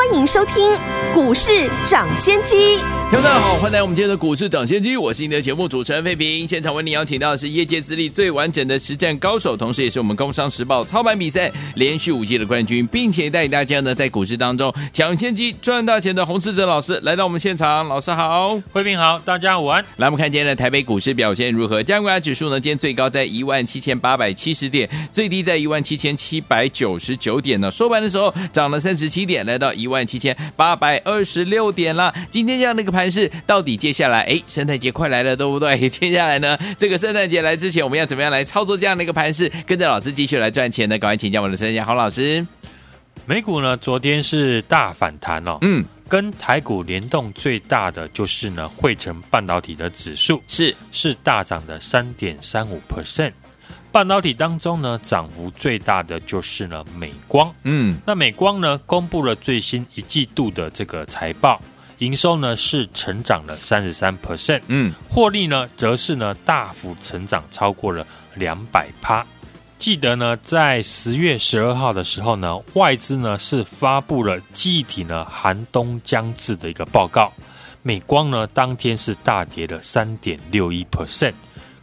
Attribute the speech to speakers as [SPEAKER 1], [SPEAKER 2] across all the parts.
[SPEAKER 1] 欢迎收听股市涨先机。
[SPEAKER 2] 听众大家好，欢迎来到我们今天的股市涨先机，我是你的节目主持人费平。现场为你邀请到的是业界资历最完整的实战高手，同时也是我们工商时报操盘比赛连续五届的冠军，并且带领大家呢在股市当中抢先机赚大钱的洪世哲老师来到我们现场。老师好，
[SPEAKER 3] 费平好，大家午安。
[SPEAKER 2] 来，我们看今天的台北股市表现如何？加权指数呢，今天最高在一万七千八百七十点，最低在一万七千七百九十九点呢。收盘的时候涨了三十七点，来到一万七千八百二十六点了。今天这样的一个盘势，到底接下来，哎，圣诞节快来了，对不对？接下来呢，这个圣诞节来之前，我们要怎么样来操作这样的一个盘势？跟着老师继续来赚钱呢？赶快请教我们的专家洪老师。
[SPEAKER 3] 美股呢，昨天是大反弹哦，嗯，跟台股联动最大的就是呢，汇成半导体的指数
[SPEAKER 2] 是
[SPEAKER 3] 是大涨的三点三五 percent。半导体当中呢，涨幅最大的就是呢美光，嗯，那美光呢公布了最新一季度的这个财报。营收呢是成长了三十三 percent，嗯，获利呢则是呢大幅成长超过了两百趴。记得呢在十月十二号的时候呢，外资呢是发布了记忆体呢寒冬将至的一个报告，美光呢当天是大跌了三点六一 percent，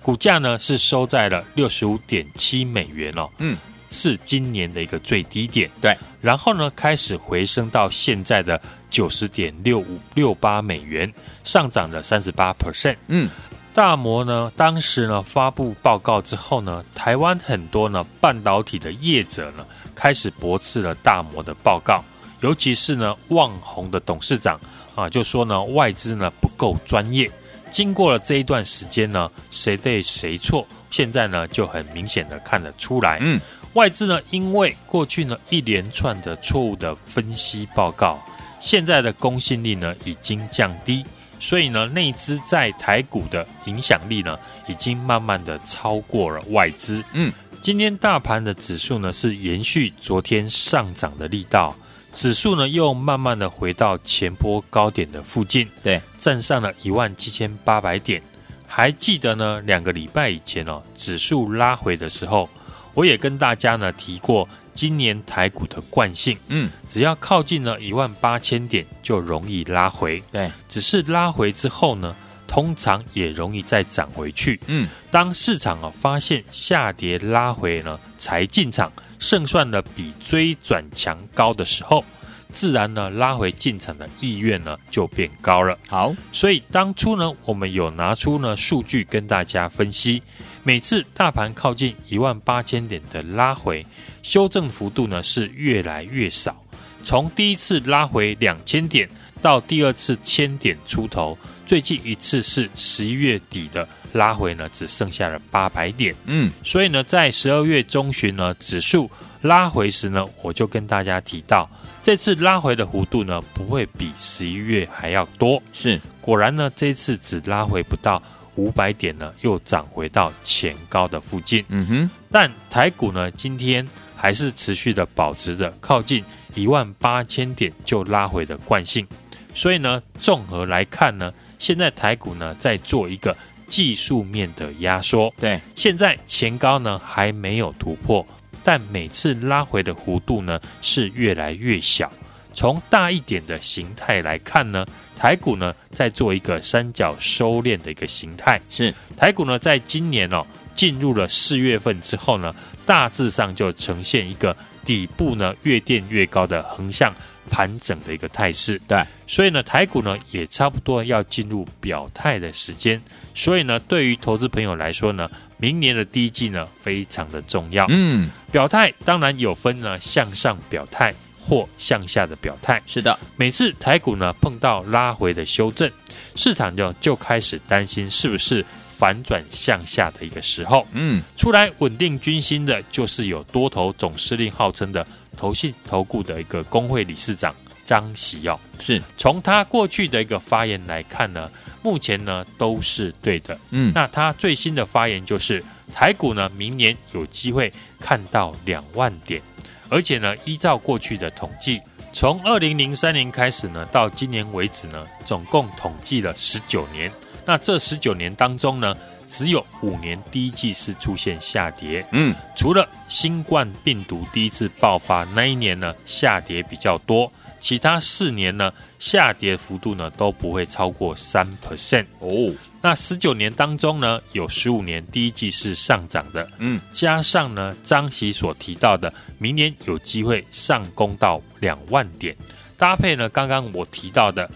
[SPEAKER 3] 股价呢是收在了六十五点七美元哦，嗯。是今年的一个最低点，
[SPEAKER 2] 对，
[SPEAKER 3] 然后呢开始回升到现在的九十点六五六八美元，上涨了三十八 percent。嗯，大摩呢当时呢发布报告之后呢，台湾很多呢半导体的业者呢开始驳斥了大摩的报告，尤其是呢旺宏的董事长啊就说呢外资呢不够专业。经过了这一段时间呢，谁对谁错，现在呢就很明显的看得出来。嗯。外资呢，因为过去呢一连串的错误的分析报告，现在的公信力呢已经降低，所以呢内资在台股的影响力呢已经慢慢的超过了外资。嗯，今天大盘的指数呢是延续昨天上涨的力道，指数呢又慢慢的回到前波高点的附近，对，站上了一万七千八百点。还记得呢两个礼拜以前哦，指数拉回的时候。我也跟大家呢提过，今年台股的惯性，嗯，只要靠近了一万八千点就容易拉回，对，只是拉回之后呢，通常也容易再涨回去，嗯，当市场啊发现下跌拉回呢才进场，胜算呢比追转强高的时候，自然呢拉回进场的意愿呢就变高了。好，所以当初呢我们有拿出呢数据跟大家分析。每次大盘靠近一万八千点的拉回，修正幅度呢是越来越少。从第一次拉回两千点到第二次千点出头，最近一次是十一月底的拉回呢，只剩下了八百点。嗯，所以呢，在十二月中旬呢，指数拉回时呢，我就跟大家提到，这次拉回的幅度呢，不会比十一月还要多。是，果然呢，这次只拉回不到。五百点呢，又涨回到前高的附近。嗯哼，但台股呢，今天还是持续的保持着靠近一万八千点就拉回的惯性。所以呢，综合来看呢，现在台股呢在做一个技术面的压缩。对，现在前高呢还没有突破，但每次拉回的弧度呢是越来越小。从大一点的形态来看呢。台股呢，在做一个三角收敛的一个形态。是台股呢，在今年哦，进入了四月份之后呢，大致上就呈现一个底部呢越垫越高的横向盘整的一个态势。对，所以呢，台股呢也差不多要进入表态的时间。所以呢，对于投资朋友来说呢，明年的第一季呢非常的重要。嗯，表态当然有分呢向上表态。或向下的表态，是的。每次台股呢碰到拉回的修正，市场就就开始担心是不是反转向下的一个时候。嗯，出来稳定军心的，就是有多头总司令号称的投信投顾的一个工会理事长张喜耀。
[SPEAKER 2] 是
[SPEAKER 3] 从他过去的一个发言来看呢，目前呢都是对的。
[SPEAKER 2] 嗯，
[SPEAKER 3] 那他最新的发言就是台股呢明年有机会看到两万点，而且呢依照过去的统计，从二零零三年开始呢到今年为止呢，总共统计了十九年。那这十九年当中呢，只有五年第一季是出现下跌。
[SPEAKER 2] 嗯，
[SPEAKER 3] 除了新冠病毒第一次爆发那一年呢下跌比较多。其他四年呢，下跌幅度呢都不会超过三 percent
[SPEAKER 2] 哦。
[SPEAKER 3] 那十九年当中呢，有十五年第一季是上涨的，
[SPEAKER 2] 嗯，
[SPEAKER 3] 加上呢张喜所提到的，明年有机会上攻到两万点，搭配呢刚刚我提到的，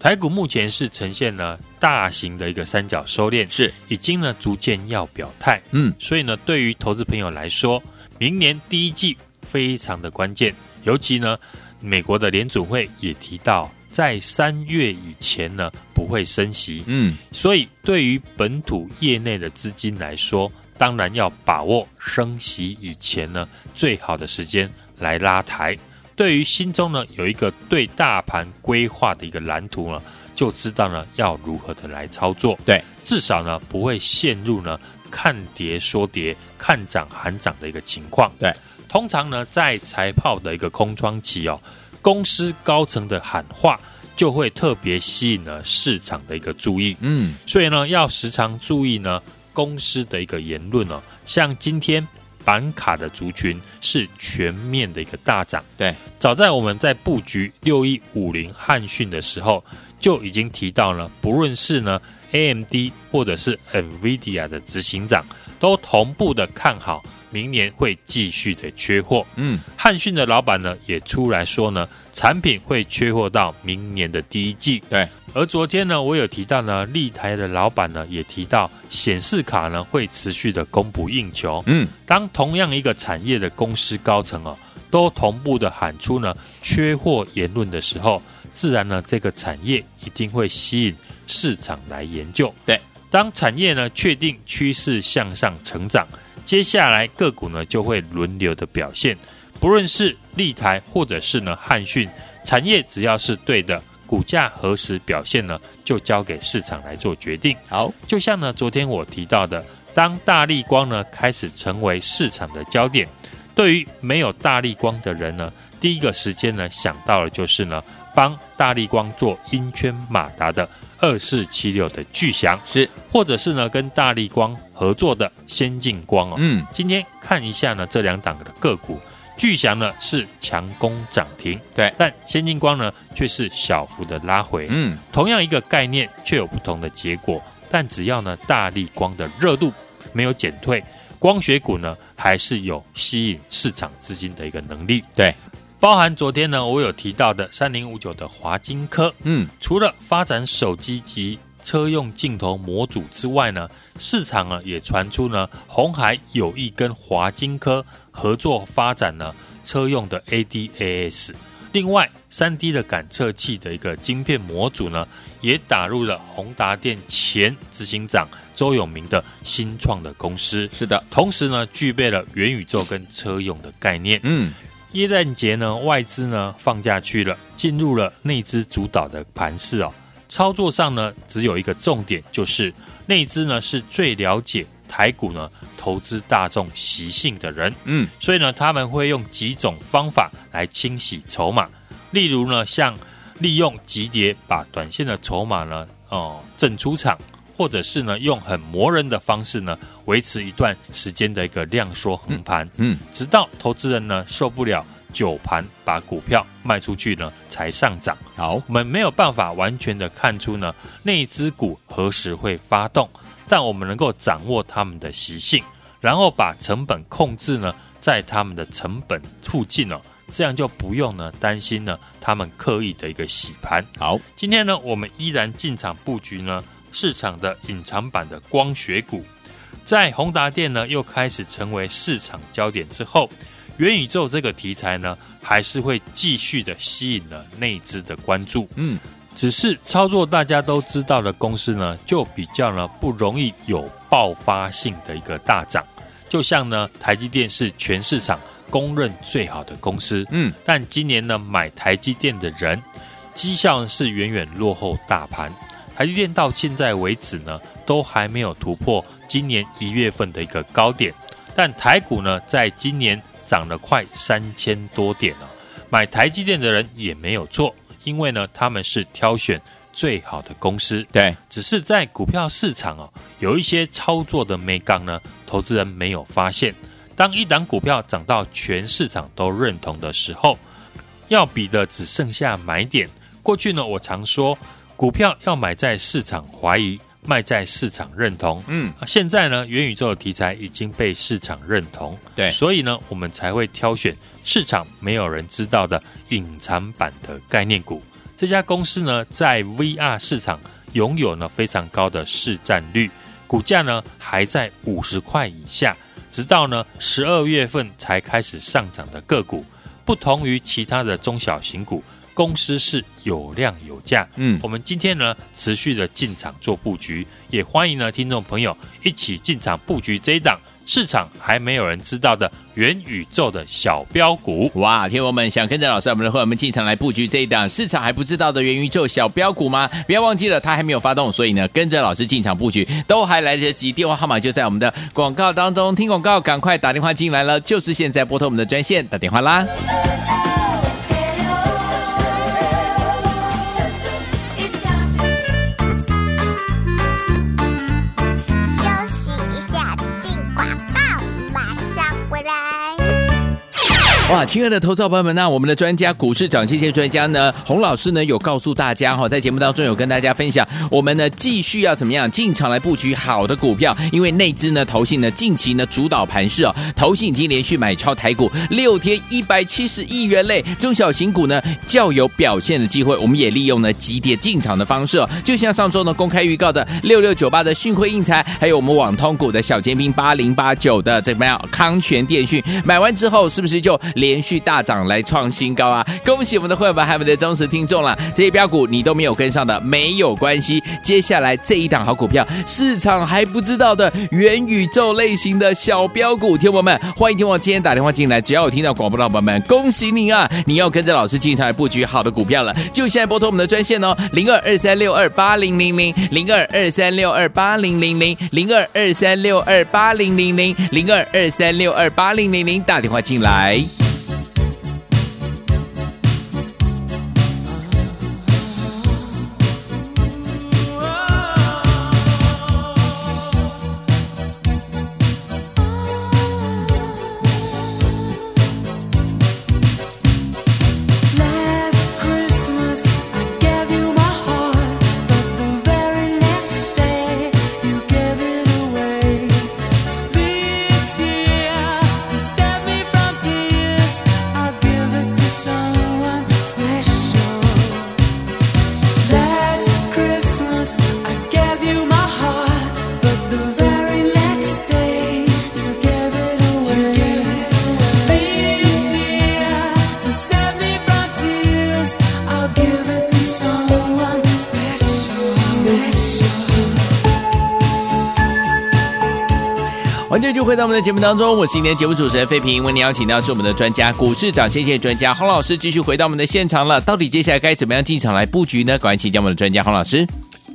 [SPEAKER 3] 台股目前是呈现了大型的一个三角收敛，
[SPEAKER 2] 是。
[SPEAKER 3] 已经呢逐渐要表态，
[SPEAKER 2] 嗯，
[SPEAKER 3] 所以呢对于投资朋友来说，明年第一季非常的关键，尤其呢。美国的联储会也提到，在三月以前呢不会升息，
[SPEAKER 2] 嗯，
[SPEAKER 3] 所以对于本土业内的资金来说，当然要把握升息以前呢最好的时间来拉抬。对于心中呢有一个对大盘规划的一个蓝图呢，就知道呢要如何的来操作。
[SPEAKER 2] 对，
[SPEAKER 3] 至少呢不会陷入呢看跌说跌、看涨喊涨的一个情况。
[SPEAKER 2] 对。
[SPEAKER 3] 通常呢，在财报的一个空窗期哦，公司高层的喊话就会特别吸引了市场的一个注意。
[SPEAKER 2] 嗯，
[SPEAKER 3] 所以呢，要时常注意呢公司的一个言论哦。像今天板卡的族群是全面的一个大涨。
[SPEAKER 2] 对，
[SPEAKER 3] 早在我们在布局六一五零汉讯的时候，就已经提到了，不论是呢 AMD 或者是 NVIDIA 的执行长，都同步的看好。明年会继续的缺货，
[SPEAKER 2] 嗯，
[SPEAKER 3] 汉讯的老板呢也出来说呢，产品会缺货到明年的第一季。
[SPEAKER 2] 对，
[SPEAKER 3] 而昨天呢，我有提到呢，立台的老板呢也提到，显示卡呢会持续的供不应求。
[SPEAKER 2] 嗯，
[SPEAKER 3] 当同样一个产业的公司高层哦，都同步的喊出呢缺货言论的时候，自然呢这个产业一定会吸引市场来研究。
[SPEAKER 2] 对，当
[SPEAKER 3] 产业呢确定趋势向上成长。接下来个股呢就会轮流的表现，不论是立台或者是呢汉讯产业，只要是对的，股价何时表现呢，就交给市场来做决定。
[SPEAKER 2] 好，
[SPEAKER 3] 就像呢昨天我提到的，当大力光呢开始成为市场的焦点，对于没有大力光的人呢，第一个时间呢想到的就是呢帮大力光做音圈马达的。二四七六的巨翔
[SPEAKER 2] 是，
[SPEAKER 3] 或者是呢跟大力光合作的先进光哦，
[SPEAKER 2] 嗯，
[SPEAKER 3] 今天看一下呢这两档的个股，巨翔呢是强攻涨停，
[SPEAKER 2] 对，
[SPEAKER 3] 但先进光呢却是小幅的拉回，
[SPEAKER 2] 嗯，
[SPEAKER 3] 同样一个概念却有不同的结果，但只要呢大力光的热度没有减退，光学股呢还是有吸引市场资金的一个能力，
[SPEAKER 2] 对。
[SPEAKER 3] 包含昨天呢，我有提到的三零五九的华金科，
[SPEAKER 2] 嗯，
[SPEAKER 3] 除了发展手机及车用镜头模组之外呢，市场呢也传出呢，红海有意跟华晶科合作发展呢车用的 ADAS。另外，三 D 的感测器的一个晶片模组呢，也打入了宏达电前执行长周永明的新创的公司。
[SPEAKER 2] 是的，
[SPEAKER 3] 同时呢，具备了元宇宙跟车用的概念。
[SPEAKER 2] 嗯。
[SPEAKER 3] 耶诞节呢，外资呢放假去了，进入了内资主导的盘势哦。操作上呢，只有一个重点，就是内资呢是最了解台股呢投资大众习性的人，
[SPEAKER 2] 嗯，
[SPEAKER 3] 所以呢他们会用几种方法来清洗筹码，例如呢像利用急跌把短线的筹码呢哦震出场。或者是呢，用很磨人的方式呢，维持一段时间的一个量缩横盘，
[SPEAKER 2] 嗯，
[SPEAKER 3] 直到投资人呢受不了久盘，把股票卖出去呢，才上涨。
[SPEAKER 2] 好，
[SPEAKER 3] 我们没有办法完全的看出呢，那只股何时会发动，但我们能够掌握他们的习性，然后把成本控制呢，在他们的成本附近哦，这样就不用呢担心呢，他们刻意的一个洗盘。
[SPEAKER 2] 好，
[SPEAKER 3] 今天呢，我们依然进场布局呢。市场的隐藏版的光学股，在宏达电呢又开始成为市场焦点之后，元宇宙这个题材呢还是会继续的吸引了内资的关注。
[SPEAKER 2] 嗯，
[SPEAKER 3] 只是操作大家都知道的公司呢，就比较呢不容易有爆发性的一个大涨。就像呢台积电是全市场公认最好的公司，
[SPEAKER 2] 嗯，
[SPEAKER 3] 但今年呢，买台积电的人绩效是远远落后大盘。台积电到现在为止呢，都还没有突破今年一月份的一个高点，但台股呢，在今年涨了快三千多点了。买台积电的人也没有错，因为呢，他们是挑选最好的公司。
[SPEAKER 2] 对，
[SPEAKER 3] 只是在股票市场哦，有一些操作的眉角呢，投资人没有发现。当一档股票涨到全市场都认同的时候，要比的只剩下买点。过去呢，我常说。股票要买在市场怀疑，卖在市场认同。嗯，现在呢，元宇宙的题材已经被市场认同，
[SPEAKER 2] 对，
[SPEAKER 3] 所以呢，我们才会挑选市场没有人知道的隐藏版的概念股。这家公司呢，在 VR 市场拥有呢非常高的市占率，股价呢还在五十块以下，直到呢十二月份才开始上涨的个股，不同于其他的中小型股。公司是有量有价，嗯，我们今天呢持续的进场做布局，也欢迎呢听众朋友一起进场布局这一档市场还没有人知道的元宇宙的小标股。
[SPEAKER 2] 哇，听友们想跟着老师我们的会员们进场来布局这一档市场还不知道的元宇宙小标股吗？不要忘记了，它还没有发动，所以呢跟着老师进场布局都还来得及。电话号码就在我们的广告当中，听广告赶快打电话进来了，就是现在拨通我们的专线打电话啦。哇，亲爱的投资朋友们，那我们的专家股市涨跌线专家呢，洪老师呢有告诉大家哈，在节目当中有跟大家分享，我们呢继续要怎么样进场来布局好的股票，因为内资呢投信呢近期呢主导盘势哦，投信已经连续买超台股六天一百七十亿元类，中小型股呢较有表现的机会，我们也利用呢急跌进场的方式哦，就像上周呢公开预告的六六九八的讯辉印材，还有我们网通股的小尖兵八零八九的怎么样康全电讯，买完之后是不是就？连续大涨来创新高啊！恭喜我们的会员还有我们的忠实听众了。这些标股你都没有跟上的没有关系，接下来这一档好股票，市场还不知道的元宇宙类型的小标股，听友们欢迎听我今天打电话进来，只要有听到广播的伙伴们，恭喜你啊！你要跟着老师进场来布局好的股票了，就现在拨通我们的专线哦，零二二三六二八零零零零二二三六二八零零零零二二三六二八零零零零二二三六二八零零零打电话进来。就回到我们的节目当中，我是今天节目主持人费平，为您邀请到是我们的专家，股市长，谢谢专家洪老师，继续回到我们的现场了。到底接下来该怎么样进场来布局呢？赶快请教我们的专家洪老师。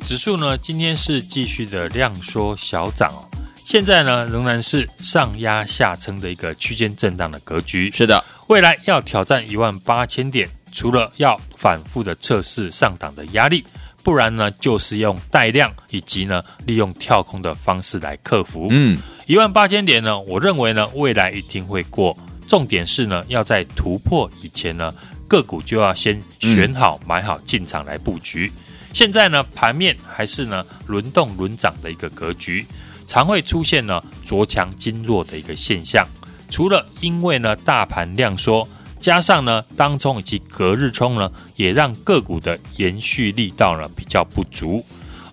[SPEAKER 3] 指数呢，今天是继续的量缩小涨哦，现在呢仍然是上压下撑的一个区间震荡的格局。
[SPEAKER 2] 是的，
[SPEAKER 3] 未来要挑战一万八千点，除了要反复的测试上档的压力。不然呢，就是用带量以及呢利用跳空的方式来克服。嗯，一万八千点呢，我认为呢未来一定会过。重点是呢要在突破以前呢个股就要先选好、买好进场来布局。现在呢盘面还是呢轮动轮涨的一个格局，常会出现呢昨强经弱的一个现象。除了因为呢大盘量缩。加上呢，当冲以及隔日冲呢，也让个股的延续力道呢比较不足。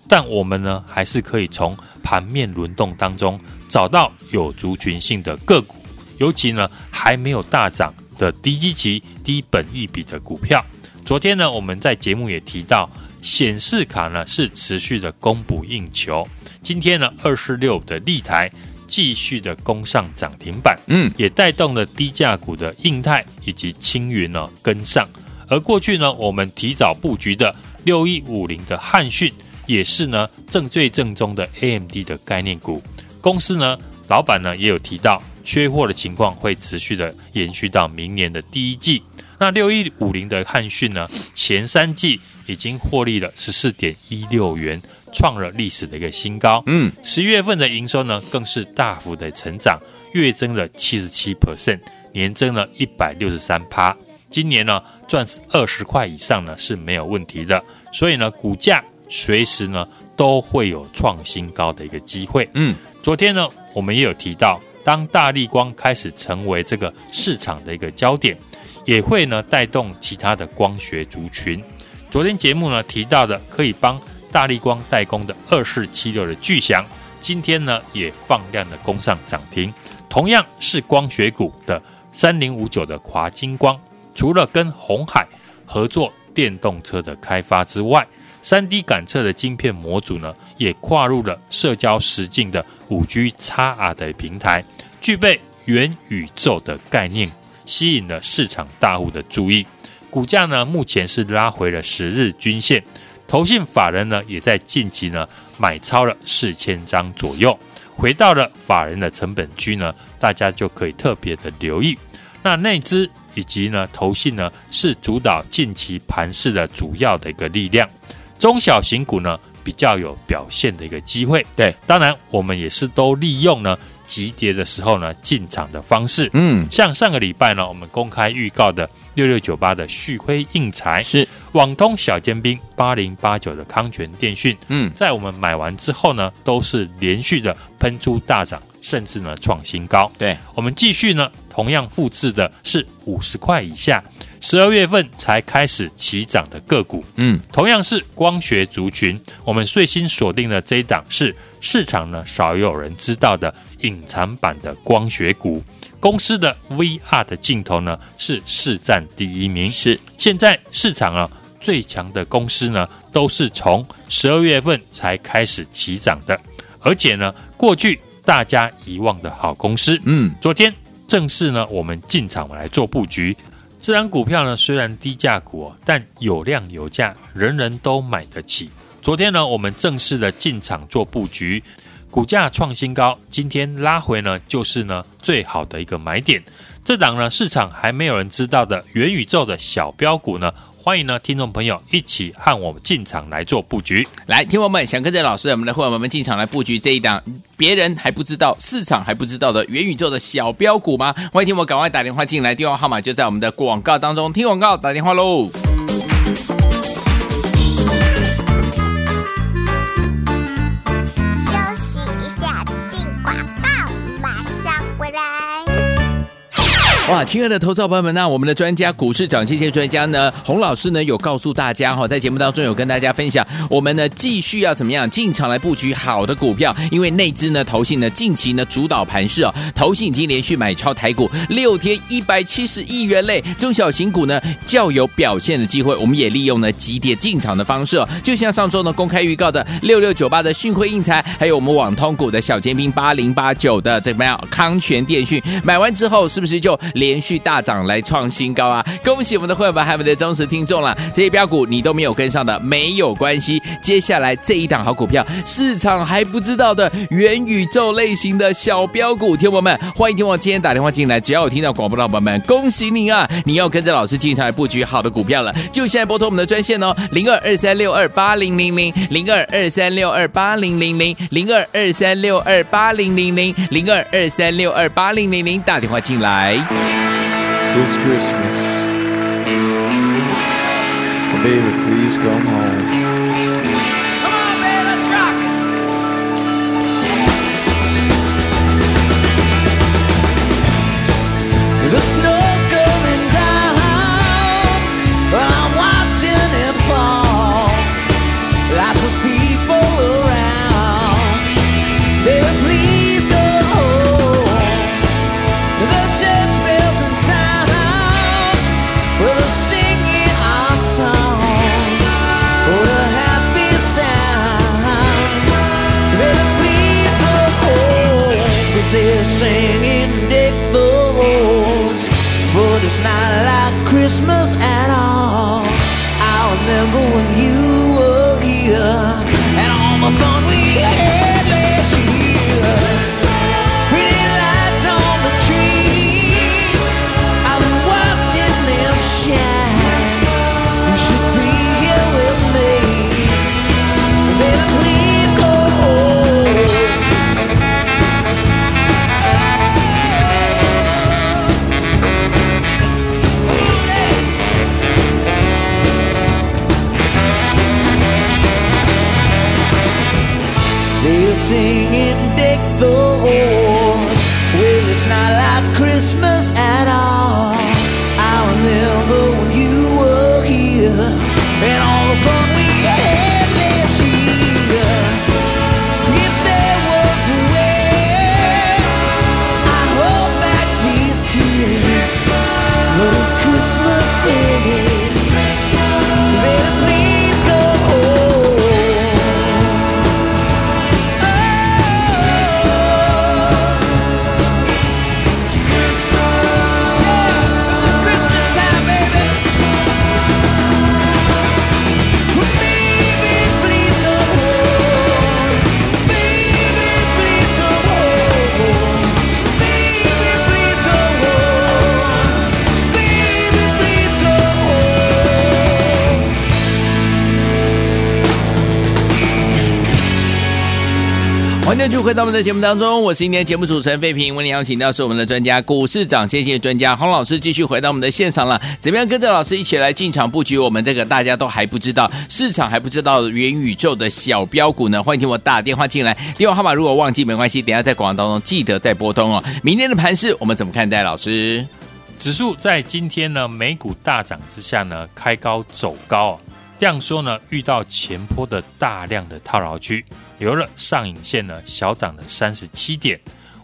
[SPEAKER 3] 但我们呢，还是可以从盘面轮动当中找到有族群性的个股，尤其呢还没有大涨的低基期、低本益比的股票。昨天呢，我们在节目也提到，显示卡呢是持续的供不应求。今天呢，二四六的立台。继续的攻上涨停板，
[SPEAKER 2] 嗯，
[SPEAKER 3] 也带动了低价股的印泰以及青云呢跟上。而过去呢，我们提早布局的六一五零的汉讯，也是呢正最正宗的 AMD 的概念股。公司呢，老板呢也有提到，缺货的情况会持续的延续到明年的第一季。那六一五零的汉讯呢，前三季已经获利了十四点一六元。创了历史的一个新高，
[SPEAKER 2] 嗯，
[SPEAKER 3] 十一月份的营收呢，更是大幅的成长，月增了七十七 percent，年增了一百六十三趴。今年呢，赚二十块以上呢是没有问题的，所以呢，股价随时呢都会有创新高的一个机会。
[SPEAKER 2] 嗯，
[SPEAKER 3] 昨天呢，我们也有提到，当大立光开始成为这个市场的一个焦点，也会呢带动其他的光学族群。昨天节目呢提到的，可以帮。大立光代工的二四七六的巨祥，今天呢也放量的攻上涨停。同样是光学股的三零五九的华金光，除了跟鸿海合作电动车的开发之外，三 D 感测的晶片模组呢，也跨入了社交实境的五 G XR 的平台，具备元宇宙的概念，吸引了市场大户的注意。股价呢目前是拉回了十日均线。投信法人呢，也在近期呢买超了四千张左右，回到了法人的成本区呢，大家就可以特别的留意。那内资以及呢投信呢，是主导近期盘势的主要的一个力量。中小型股呢比较有表现的一个机会。
[SPEAKER 2] 对，
[SPEAKER 3] 当然我们也是都利用呢急跌的时候呢进场的方式。
[SPEAKER 2] 嗯，
[SPEAKER 3] 像上个礼拜呢，我们公开预告的。六六九八的旭辉应材
[SPEAKER 2] 是
[SPEAKER 3] 网通小尖兵，八零八九的康泉电讯，
[SPEAKER 2] 嗯，
[SPEAKER 3] 在我们买完之后呢，都是连续的喷出大涨，甚至呢创新高。
[SPEAKER 2] 对，
[SPEAKER 3] 我们继续呢，同样复制的是五十块以下，十二月份才开始起涨的个股，
[SPEAKER 2] 嗯，
[SPEAKER 3] 同样是光学族群，我们最新锁定的这一档是市场呢少有人知道的隐藏版的光学股。公司的 VR 的镜头呢是市占第一名，
[SPEAKER 2] 是
[SPEAKER 3] 现在市场啊最强的公司呢都是从十二月份才开始起涨的，而且呢过去大家遗忘的好公司，
[SPEAKER 2] 嗯，
[SPEAKER 3] 昨天正式呢我们进场来做布局。这档股票呢虽然低价股哦，但有量有价，人人都买得起。昨天呢我们正式的进场做布局。股价创新高，今天拉回呢，就是呢最好的一个买点。这档呢市场还没有人知道的元宇宙的小标股呢，欢迎呢听众朋友一起和我们进场来做布局。
[SPEAKER 2] 来，听众们想跟着老师，我们的伙伴们进场来布局这一档别人还不知道、市场还不知道的元宇宙的小标股吗？欢迎听我赶快打电话进来，电话号码就在我们的广告当中。听广告，打电话喽。哇，亲爱的投资朋友们，那我们的专家股市涨谢谢专家呢，洪老师呢有告诉大家哈，在节目当中有跟大家分享，我们呢继续要怎么样进场来布局好的股票，因为内资呢、投信呢近期呢主导盘势哦，投信已经连续买超台股六天一百七十亿元嘞，中小型股呢较有表现的机会，我们也利用呢急跌进场的方式哦，就像上周呢公开预告的六六九八的讯辉应材，还有我们网通股的小尖兵八零八九的怎么样康泉电讯，买完之后是不是就？连续大涨来创新高啊！恭喜我们的会员们，还有我们的忠实听众了。这些标股你都没有跟上的，没有关系。接下来这一档好股票，市场还不知道的元宇宙类型的小标股，听友们欢迎听我今天打电话进来，只要有听到广播的朋友们，恭喜你啊！你要跟着老师进场来布局好的股票了，就现在拨通我们的专线哦，零二二三六二八零零零，零二二三六二八零零零，零二二三六二八零零零，零二二三六二八零零零，打电话进来。
[SPEAKER 4] This Christmas, baby, please come home.
[SPEAKER 5] Come on, man, let's rock it. The snow's not like Christmas at all. I remember when you were here and all the fun we had
[SPEAKER 2] 欢迎回到我们的节目当中，我是今天节目主持人费平，为您邀请到是我们的专家股市长，谢谢专家洪老师，继续回到我们的现场了。怎么样跟着老师一起来进场布局我们这个大家都还不知道、市场还不知道元宇宙的小标股呢？欢迎听我打电话进来，电话号码如果忘记没关系，等下在广告当中记得再拨通哦。明天的盘势我们怎么看待？老师，
[SPEAKER 3] 指数在今天呢，美股大涨之下呢，开高走高。这样说呢，遇到前坡的大量的套牢区，留了上影线呢，小涨了三十七点，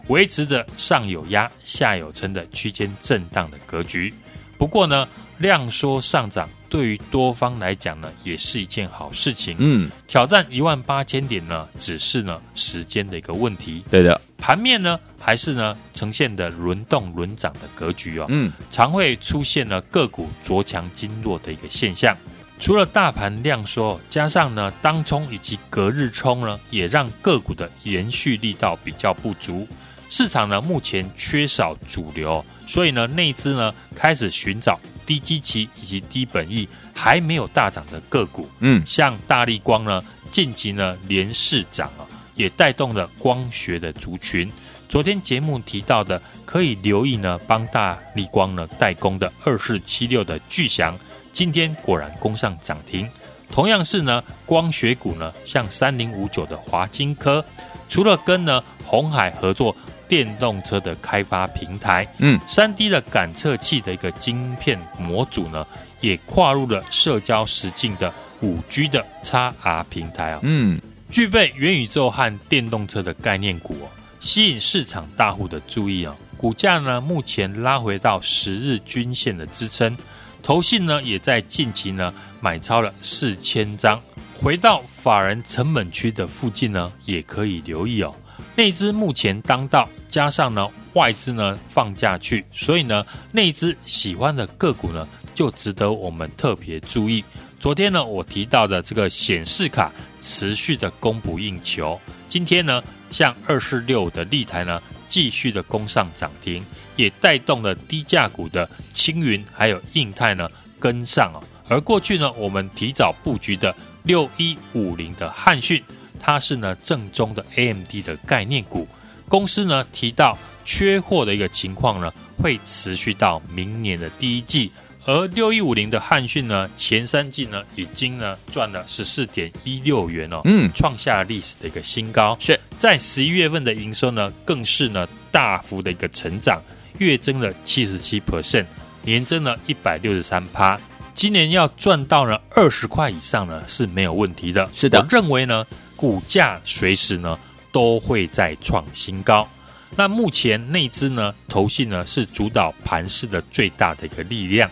[SPEAKER 3] 维持着上有压、下有撑的区间震荡的格局。不过呢，量缩上涨对于多方来讲呢，也是一件好事情。
[SPEAKER 2] 嗯，
[SPEAKER 3] 挑战一万八千点呢，只是呢时间的一个问题。
[SPEAKER 2] 对的，
[SPEAKER 3] 盘面呢，还是呢呈现的轮动轮涨的格局哦。
[SPEAKER 2] 嗯，
[SPEAKER 3] 常会出现呢个股着强经弱的一个现象。除了大盘量缩，加上呢当冲以及隔日冲呢，也让个股的延续力道比较不足。市场呢目前缺少主流，所以呢内资呢开始寻找低基期以及低本益还没有大涨的个股。
[SPEAKER 2] 嗯，
[SPEAKER 3] 像大立光呢近期呢连市涨啊，也带动了光学的族群。昨天节目提到的，可以留意呢帮大立光呢代工的二四七六的巨祥。今天果然攻上涨停，同样是呢光学股呢，像三零五九的华金科，除了跟呢红海合作电动车的开发平台，
[SPEAKER 2] 嗯，
[SPEAKER 3] 三 D 的感测器的一个晶片模组呢，也跨入了社交实境的五 G 的 XR 平台啊，
[SPEAKER 2] 嗯，
[SPEAKER 3] 具备元宇宙和电动车的概念股哦，吸引市场大户的注意啊，股价呢目前拉回到十日均线的支撑。投信呢，也在近期呢买超了四千张，回到法人成本区的附近呢，也可以留意哦。内资目前当道，加上呢外资呢放假去，所以呢内资喜欢的个股呢，就值得我们特别注意。昨天呢我提到的这个显示卡持续的供不应求，今天呢像二四六的立台呢继续的攻上涨停。也带动了低价股的青云还有印泰呢跟上啊，而过去呢我们提早布局的六一五零的汉讯，它是呢正宗的 AMD 的概念股，公司呢提到缺货的一个情况呢会持续到明年的第一季，而六一五零的汉讯呢前三季呢已经呢赚了十四点一六元哦，
[SPEAKER 2] 嗯，
[SPEAKER 3] 创下了历史的一个新高，
[SPEAKER 2] 是
[SPEAKER 3] 在十一月份的营收呢更是呢大幅的一个成长。月增了七十七 percent，年增了一百六十三趴。今年要赚到呢二十块以上呢是没有问题的。
[SPEAKER 2] 是的，
[SPEAKER 3] 我认为呢股价随时呢都会再创新高。那目前内资呢投信呢是主导盘势的最大的一个力量。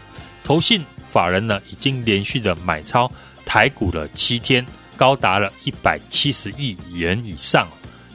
[SPEAKER 3] 投信法人呢已经连续的买超台股了七天，高达了一百七十亿元以上。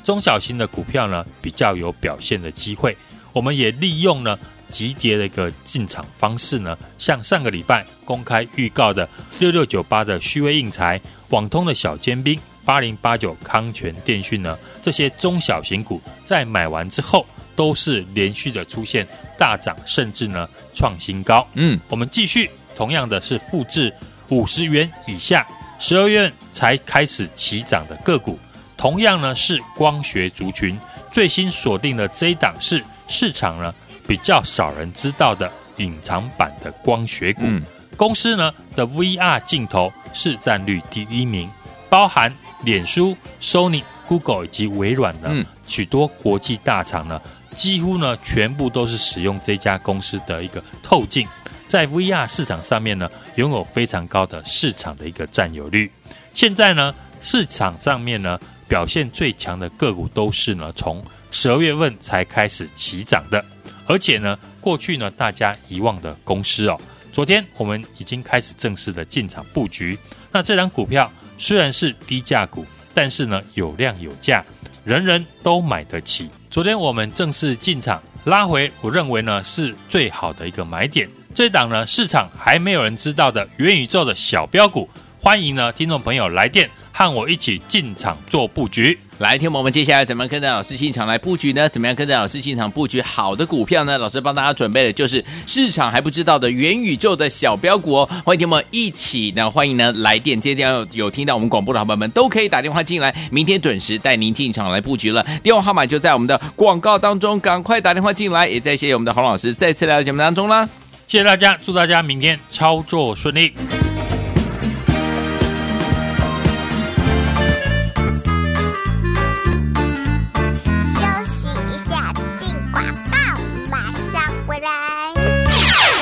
[SPEAKER 3] 中小型的股票呢比较有表现的机会。我们也利用呢急跌的一个进场方式呢，像上个礼拜公开预告的六六九八的旭威应材、网通的小尖兵、八零八九康泉电讯呢，这些中小型股在买完之后，都是连续的出现大涨，甚至呢创新高。
[SPEAKER 2] 嗯，
[SPEAKER 3] 我们继续，同样的是复制五十元以下，十二月才开始起涨的个股，同样呢是光学族群，最新锁定的这一档是市场呢比较少人知道的隐藏版的光学股。
[SPEAKER 2] 嗯，
[SPEAKER 3] 公司呢的 VR 镜头市占率第一名，包含脸书、Sony、Google 以及微软呢，
[SPEAKER 2] 嗯，
[SPEAKER 3] 许多国际大厂呢。几乎呢，全部都是使用这家公司的一个透镜，在 VR 市场上面呢，拥有非常高的市场的一个占有率。现在呢，市场上面呢，表现最强的个股都是呢，从十二月份才开始起涨的，而且呢，过去呢，大家遗忘的公司哦，昨天我们已经开始正式的进场布局。那这档股票虽然是低价股，但是呢，有量有价，人人都买得起。昨天我们正式进场拉回，我认为呢是最好的一个买点。这档呢市场还没有人知道的元宇宙的小标股，欢迎呢听众朋友来电和我一起进场做布局。
[SPEAKER 2] 来，听我们接下来怎么样跟着老师进场来布局呢？怎么样跟着老师进场布局好的股票呢？老师帮大家准备的就是市场还不知道的元宇宙的小标股哦。欢迎听我们一起呢，欢迎呢来电接电有，有听到我们广播的好朋友们都可以打电话进来，明天准时带您进场来布局了。电话号码就在我们的广告当中，赶快打电话进来。也再谢谢我们的洪老师再次来到节目当中啦，
[SPEAKER 3] 谢谢大家，祝大家明天操作顺利。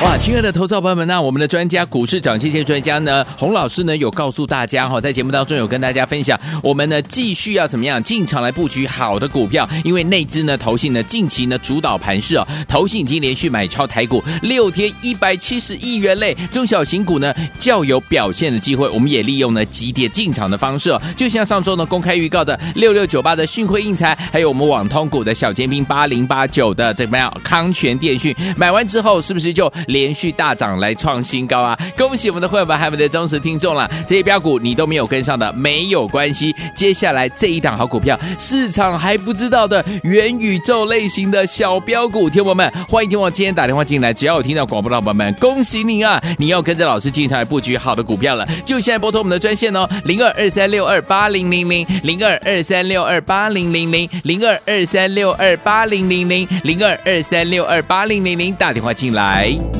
[SPEAKER 2] 哇，亲爱的投资朋友们，那我们的专家股市涨跌线专家呢，洪老师呢有告诉大家哈，在节目当中有跟大家分享，我们呢继续要怎么样进场来布局好的股票，因为内资呢投信呢近期呢主导盘势哦，投信已经连续买超台股六天一百七十亿元嘞，中小型股呢较有表现的机会，我们也利用呢急跌进场的方式哦，就像上周呢公开预告的六六九八的讯辉印材，还有我们网通股的小尖兵八零八九的怎么样康泉电讯，买完之后是不是就？连续大涨来创新高啊！恭喜我们的会员们，还有我们的忠实听众了。这些标股你都没有跟上的，没有关系。接下来这一档好股票，市场还不知道的元宇宙类型的小标股，听友们欢迎听我今天打电话进来，只要有听到广播的朋友们，恭喜你啊！你要跟着老师进场来布局好的股票了，就现在拨通我们的专线哦，零二二三六二八零零零零二二三六二八零零零零二二三六二八零零零零二二三六二八零零零打电话进来。